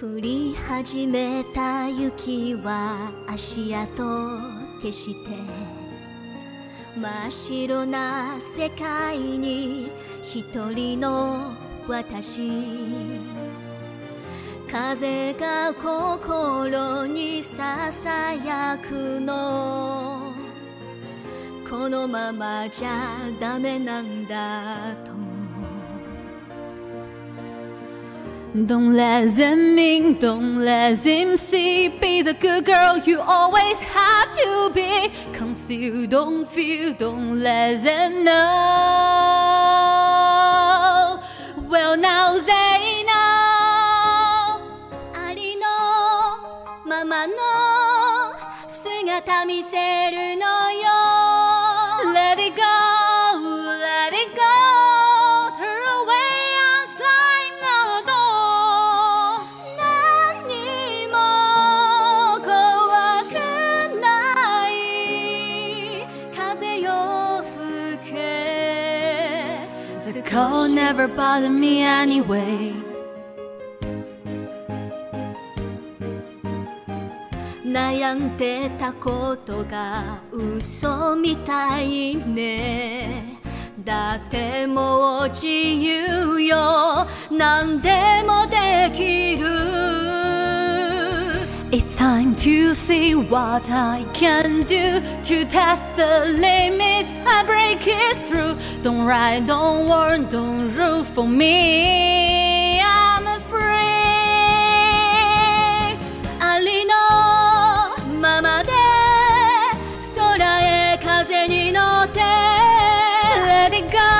降り始めた雪は足跡消して真っ白な世界に一人の私。風が心にささやくの。このままじゃダメなんだと Don't let them in, don't let them see. Be the good girl you always have to be. Conceal, don't feel, don't let them know. Well, now they know. ありのままの姿見せるのよ Cold never bothered me anyway. 悩んでたことが嘘みたいねだってもう自由よなんで to see what I can do, to test the limits and break it through. Don't ride, don't warn, don't rule for me. I'm free. Ali no mama de, sora e kaze ni notte. Let it go.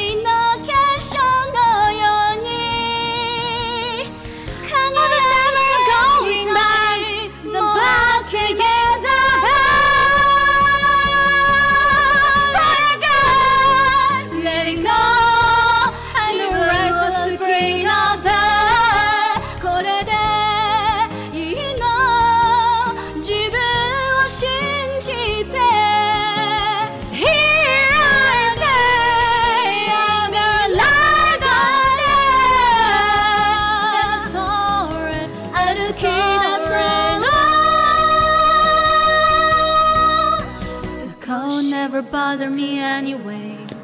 bother me anyway.